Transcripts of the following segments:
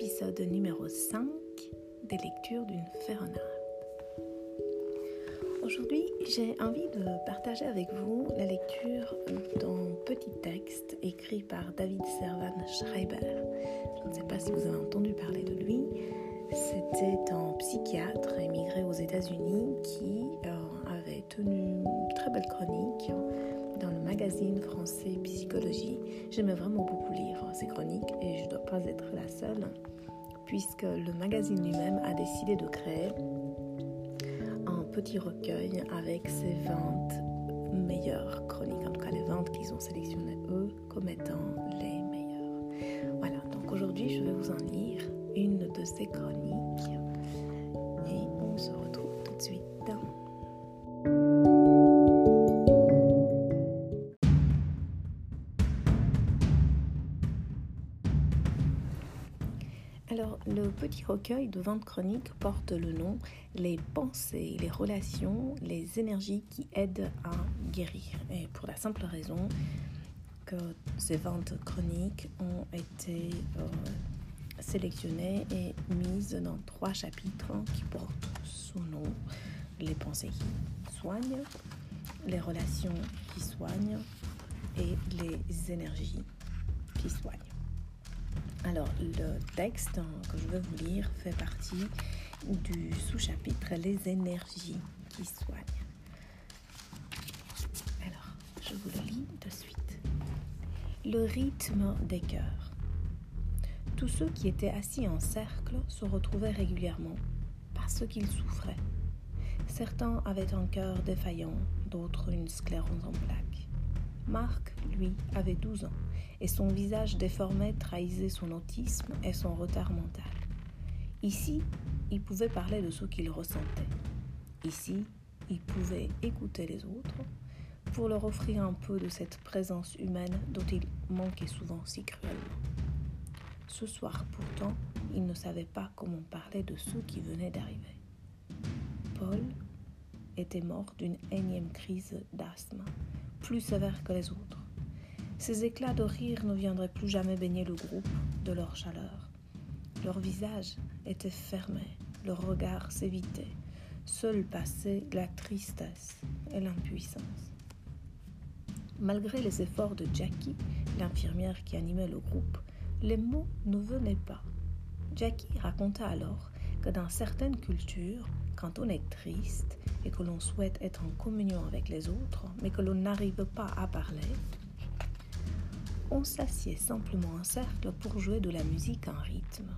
épisode numéro 5 des lectures d'une Ferronade. Aujourd'hui, j'ai envie de partager avec vous la lecture d'un petit texte écrit par David Servan Schreiber. Je ne sais pas si vous avez entendu parler de lui. C'était un psychiatre émigré aux États-Unis qui euh, avait tenu une très belle chronique dans le magazine français Psychologie. J'aimais vraiment beaucoup lire ces chroniques et je ne dois pas être la seule, puisque le magazine lui-même a décidé de créer un petit recueil avec ses 20 meilleures chroniques, en tout cas les 20 qu'ils ont sélectionnées eux comme étant les meilleures. Voilà, donc aujourd'hui je vais vous en lire une de ces chroniques et on se retrouve le petit recueil de 20 chroniques porte le nom Les pensées, les relations, les énergies qui aident à guérir. Et pour la simple raison que ces 20 chroniques ont été euh, sélectionnées et mises dans trois chapitres qui portent sous nom Les pensées qui soignent, les relations qui soignent et les énergies qui soignent. Alors, le texte que je vais vous lire fait partie du sous-chapitre Les énergies qui soignent. Alors, je vous le lis de suite. Le rythme des cœurs. Tous ceux qui étaient assis en cercle se retrouvaient régulièrement parce qu'ils souffraient. Certains avaient un cœur défaillant, d'autres une sclérose en plaques. Marc, lui, avait 12 ans et son visage déformé trahissait son autisme et son retard mental. Ici, il pouvait parler de ce qu'il ressentait. Ici, il pouvait écouter les autres pour leur offrir un peu de cette présence humaine dont il manquait souvent si cruellement. Ce soir, pourtant, il ne savait pas comment parler de ceux qui venaient d'arriver. Paul était mort d'une énième crise d'asthme, plus sévère que les autres. Ces éclats de rire ne viendraient plus jamais baigner le groupe de leur chaleur. Leur visage était fermé, leur regard s'évitait. Seul passait la tristesse et l'impuissance. Malgré les efforts de Jackie, l'infirmière qui animait le groupe, les mots ne venaient pas. Jackie raconta alors que dans certaines cultures, quand on est triste et que l'on souhaite être en communion avec les autres, mais que l'on n'arrive pas à parler, on s'assied simplement en cercle pour jouer de la musique en rythme.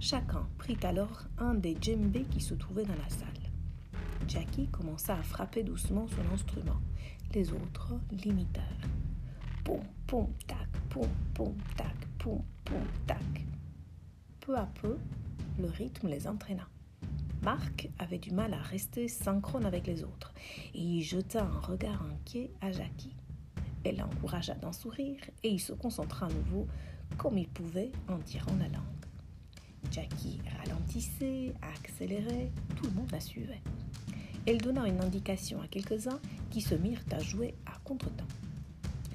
Chacun prit alors un des djembés qui se trouvaient dans la salle. Jackie commença à frapper doucement son instrument. Les autres l'imitèrent. Poum, poum, tac, poum, poum, tac, poum, poum, tac. Peu à peu, le rythme les entraîna. Marc avait du mal à rester synchrone avec les autres et il jeta un regard inquiet à Jackie. Elle l'encouragea d'en sourire et il se concentra à nouveau comme il pouvait en tirant la langue. Jackie ralentissait, accélérait, tout le monde la suivait. Elle donna une indication à quelques-uns qui se mirent à jouer à contretemps.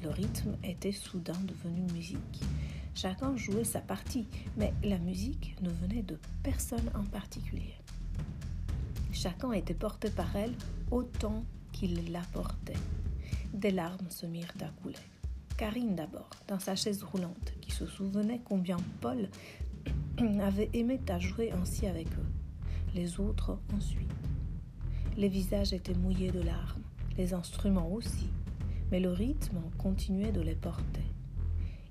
Le rythme était soudain devenu musique. Chacun jouait sa partie, mais la musique ne venait de personne en particulier. Chacun était porté par elle autant qu'il la portait. Des larmes se mirent à couler. Karine d'abord, dans sa chaise roulante, qui se souvenait combien Paul avait aimé à jouer ainsi avec eux. Les autres ensuite. Les visages étaient mouillés de larmes, les instruments aussi, mais le rythme continuait de les porter.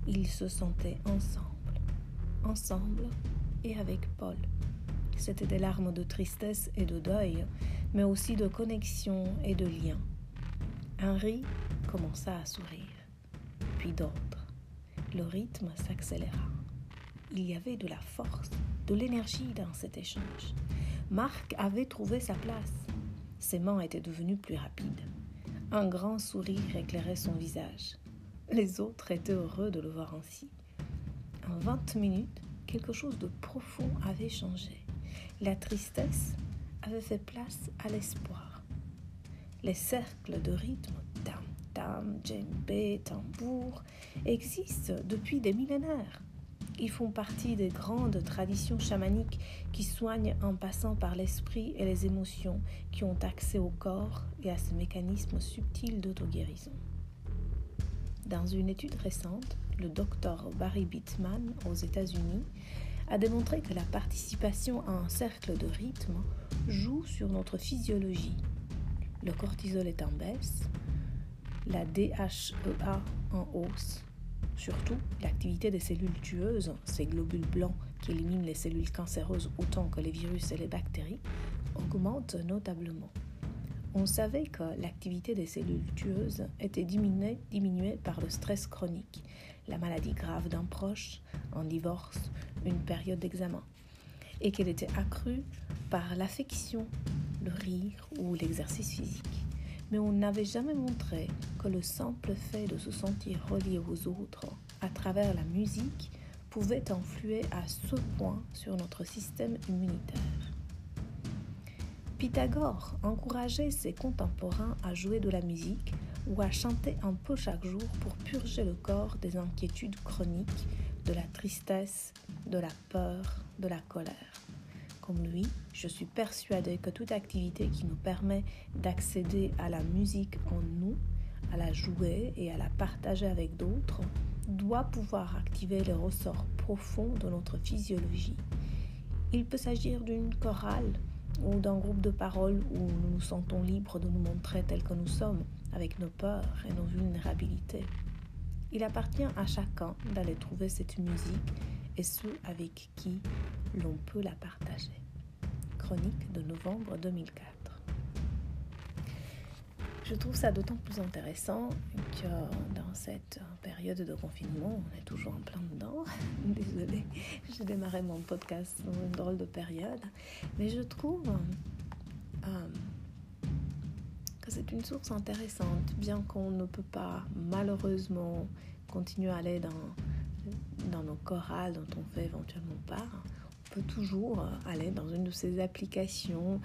Ils se sentaient ensemble, ensemble et avec Paul. C'étaient des larmes de tristesse et de deuil, mais aussi de connexion et de lien. Henri commença à sourire, puis d'autres. Le rythme s'accéléra. Il y avait de la force, de l'énergie dans cet échange. Marc avait trouvé sa place. Ses mains étaient devenues plus rapides. Un grand sourire éclairait son visage. Les autres étaient heureux de le voir ainsi. En vingt minutes, quelque chose de profond avait changé. La tristesse avait fait place à l'espoir. Les cercles de rythme tam tam, djembé, tambour existent depuis des millénaires. Ils font partie des grandes traditions chamaniques qui soignent en passant par l'esprit et les émotions, qui ont accès au corps et à ce mécanisme subtil d'auto-guérison. Dans une étude récente, le docteur Barry Bittman aux États-Unis a démontré que la participation à un cercle de rythme joue sur notre physiologie. Le cortisol est en baisse, la DHEA en hausse Surtout, l'activité des cellules tueuses, ces globules blancs qui éliminent les cellules cancéreuses autant que les virus et les bactéries, augmente notablement. On savait que l'activité des cellules tueuses était diminuée, diminuée, par le stress chronique, la maladie grave d'un proche, un divorce, une période d'examen, et qu'elle était accrue par l'affection, le rire ou l'exercice physique mais on n'avait jamais montré que le simple fait de se sentir relié aux autres à travers la musique pouvait influer à ce point sur notre système immunitaire. Pythagore encourageait ses contemporains à jouer de la musique ou à chanter un peu chaque jour pour purger le corps des inquiétudes chroniques, de la tristesse, de la peur, de la colère comme lui, je suis persuadée que toute activité qui nous permet d'accéder à la musique en nous, à la jouer et à la partager avec d'autres, doit pouvoir activer les ressorts profonds de notre physiologie. Il peut s'agir d'une chorale ou d'un groupe de paroles où nous nous sentons libres de nous montrer tels que nous sommes, avec nos peurs et nos vulnérabilités. Il appartient à chacun d'aller trouver cette musique et ceux avec qui l'on peut la partager. Chronique de novembre 2004. Je trouve ça d'autant plus intéressant que dans cette période de confinement, on est toujours en plein dedans. Désolée, j'ai démarré mon podcast dans une drôle de période. Mais je trouve euh, que c'est une source intéressante, bien qu'on ne peut pas malheureusement continuer à aller dans dans nos chorales dont on fait éventuellement part, on peut toujours euh, aller dans une de ces applications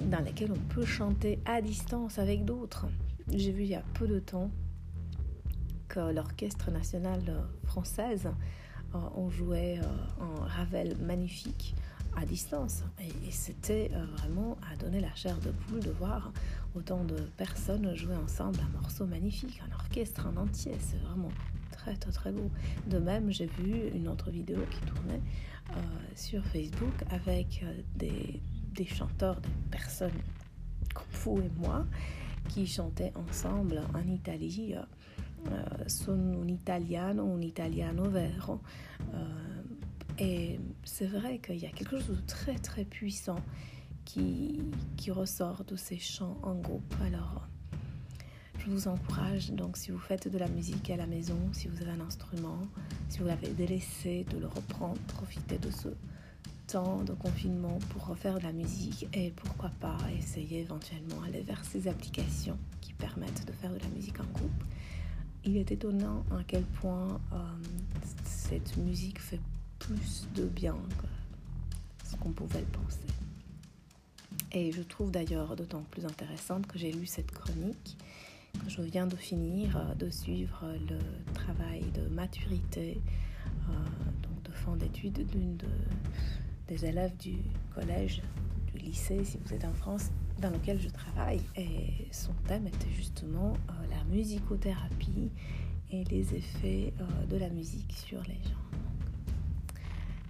dans lesquelles on peut chanter à distance avec d'autres. J'ai vu il y a peu de temps que l'Orchestre national française euh, on jouait euh, un Ravel magnifique à distance. Et, c'était vraiment à donner la chair de poule de voir autant de personnes jouer ensemble un morceau magnifique, un orchestre en entier. C'est vraiment très très très beau. De même, j'ai vu une autre vidéo qui tournait euh, sur Facebook avec euh, des, chanteurs, des personnes comme vous et moi, qui chantaient ensemble en Italie. Euh, sono un italiano, un italiano vero. et c'est vrai qu'il y a quelque chose de très très puissant qui, qui ressort de ces chants en groupe. Alors, je vous encourage, donc si vous faites de la musique à la maison, si vous avez un instrument, si vous l'avez délaissé, de le reprendre, profitez de ce temps de confinement pour refaire de la musique et pourquoi pas essayer éventuellement aller vers ces applications qui permettent de faire de la musique en groupe. Il est étonnant à quel point euh, cette musique fait plus de bien que ce qu'on pouvait le penser. Et je trouve d'ailleurs d'autant plus intéressante que j'ai lu cette chronique je viens de finir euh, de suivre le travail de maturité, euh, donc de fin d'études d'une des élèves du collège, du lycée, si vous êtes en France, dans lequel je travaille. Et son thème était justement euh, la musicothérapie et les effets de la musique sur les gens.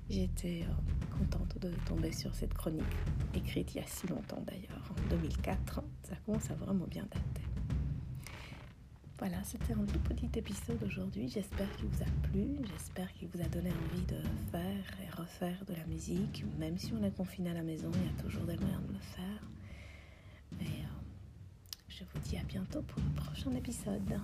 J'étais contente de tomber sur cette chronique, écrite il y a si longtemps d'ailleurs, en 2004. Ça commence à vraiment bien dater. Voilà, c'était un tout petit épisode aujourd'hui. J'espère qu'il vous a plu. J'espère qu'il vous a donné envie de faire et refaire de la musique. Même si on est confiné à la maison, il y a toujours des moyens de le faire. Mais euh, je vous dis à bientôt pour le prochain épisode.